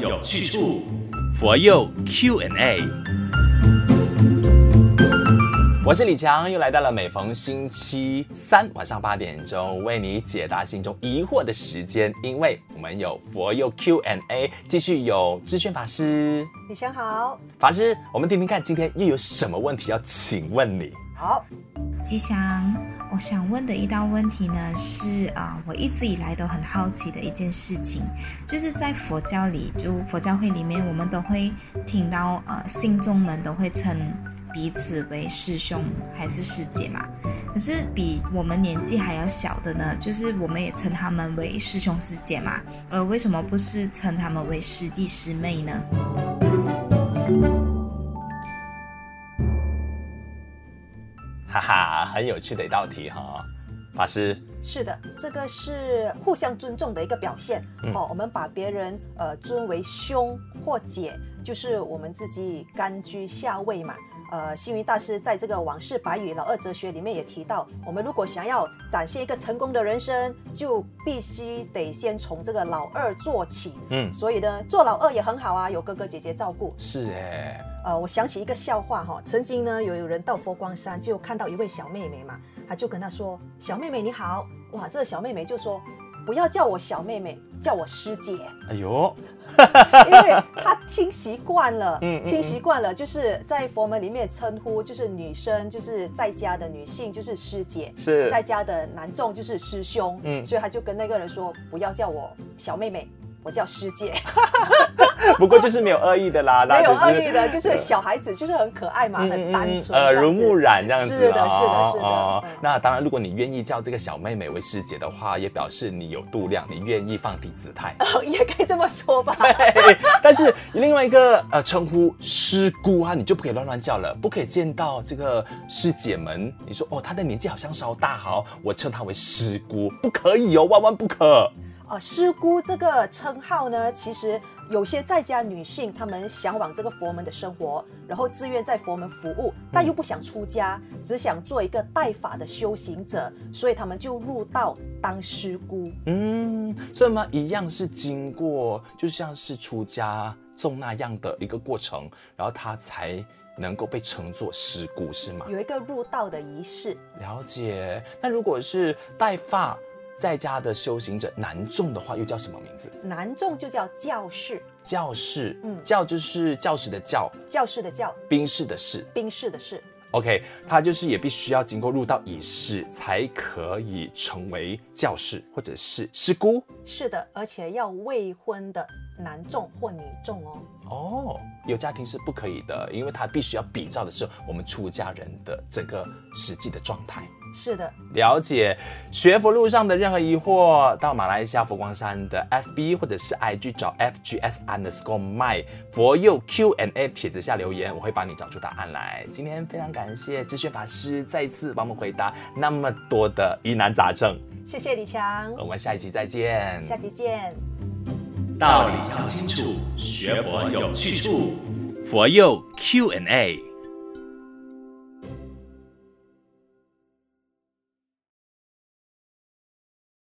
有去处，佛佑 Q&A。我是李强，又来到了每逢星期三晚上八点钟为你解答心中疑惑的时间，因为我们有佛佑 Q&A，继续有智炫法师。李强好，法师，我们听听看，今天又有什么问题要请问你？好，吉祥。我想问的一道问题呢，是啊、我一直以来都很好奇的一件事情，就是在佛教里，就佛教会里面，我们都会听到呃，信众们都会称彼此为师兄还是师姐嘛。可是比我们年纪还要小的呢，就是我们也称他们为师兄师姐嘛，呃，为什么不是称他们为师弟师妹呢？哈哈，很有趣的一道题哈，法师。是的，这个是互相尊重的一个表现。嗯、哦，我们把别人呃尊为兄或姐，就是我们自己甘居下位嘛。呃，星云大师在这个《往事白语老二哲学》里面也提到，我们如果想要展现一个成功的人生，就必须得先从这个老二做起。嗯，所以呢，做老二也很好啊，有哥哥姐姐照顾。是哎。呃，我想起一个笑话哈，曾经呢，有有人到佛光山就看到一位小妹妹嘛，他就跟她说：“小妹妹你好。”哇，这个小妹妹就说：“不要叫我小妹妹，叫我师姐。”哎呦，因为她听习惯了，嗯，听习惯了，就是在佛门里面称呼，就是女生，就是在家的女性就是师姐，是。在家的男众就是师兄，嗯，所以他就跟那个人说：“不要叫我小妹妹。”我叫师姐，不过就是没有恶意的啦，没有恶意的，就是小孩子就是很可爱嘛，嗯、很单纯，耳濡目染这样子。是的，是的，是的。那当然，如果你愿意叫这个小妹妹为师姐的话，也表示你有度量，你愿意放低姿态，哦，也可以这么说吧。但是另外一个呃称呼师姑啊，你就不可以乱乱叫了，不可以见到这个师姐们，你说哦，她的年纪好像稍大，好，我称她为师姑，不可以哦，万万不可。呃，师姑这个称号呢，其实有些在家女性，她们向往这个佛门的生活，然后自愿在佛门服务，但又不想出家，嗯、只想做一个带法的修行者，所以他们就入道当师姑。嗯，所以嘛，一样是经过，就像是出家众那样的一个过程，然后他才能够被称作师姑，是吗？有一个入道的仪式。了解。那如果是带发？在家的修行者，男众的话又叫什么名字？男众就叫教士。教士，嗯，教就是教士的教，教士的教，兵士的士，兵士的士。OK，他就是也必须要经过入道仪式，才可以成为教士或者是师姑。是的，而且要未婚的男众或女众哦。哦，有家庭是不可以的，因为他必须要比照的是我们出家人的整个实际的状态。是的，了解。学佛路上的任何疑惑，到马来西亚佛光山的 FB 或者是 IG 找 FGS underscore my 佛佑 Q&A 帖子下留言，我会帮你找出答案来。今天非常感谢智炫法师再一次帮我们回答那么多的疑难杂症。谢谢李强，我们下一集再见。下集见。道理要清楚，学佛有去处，佛佑 Q&A。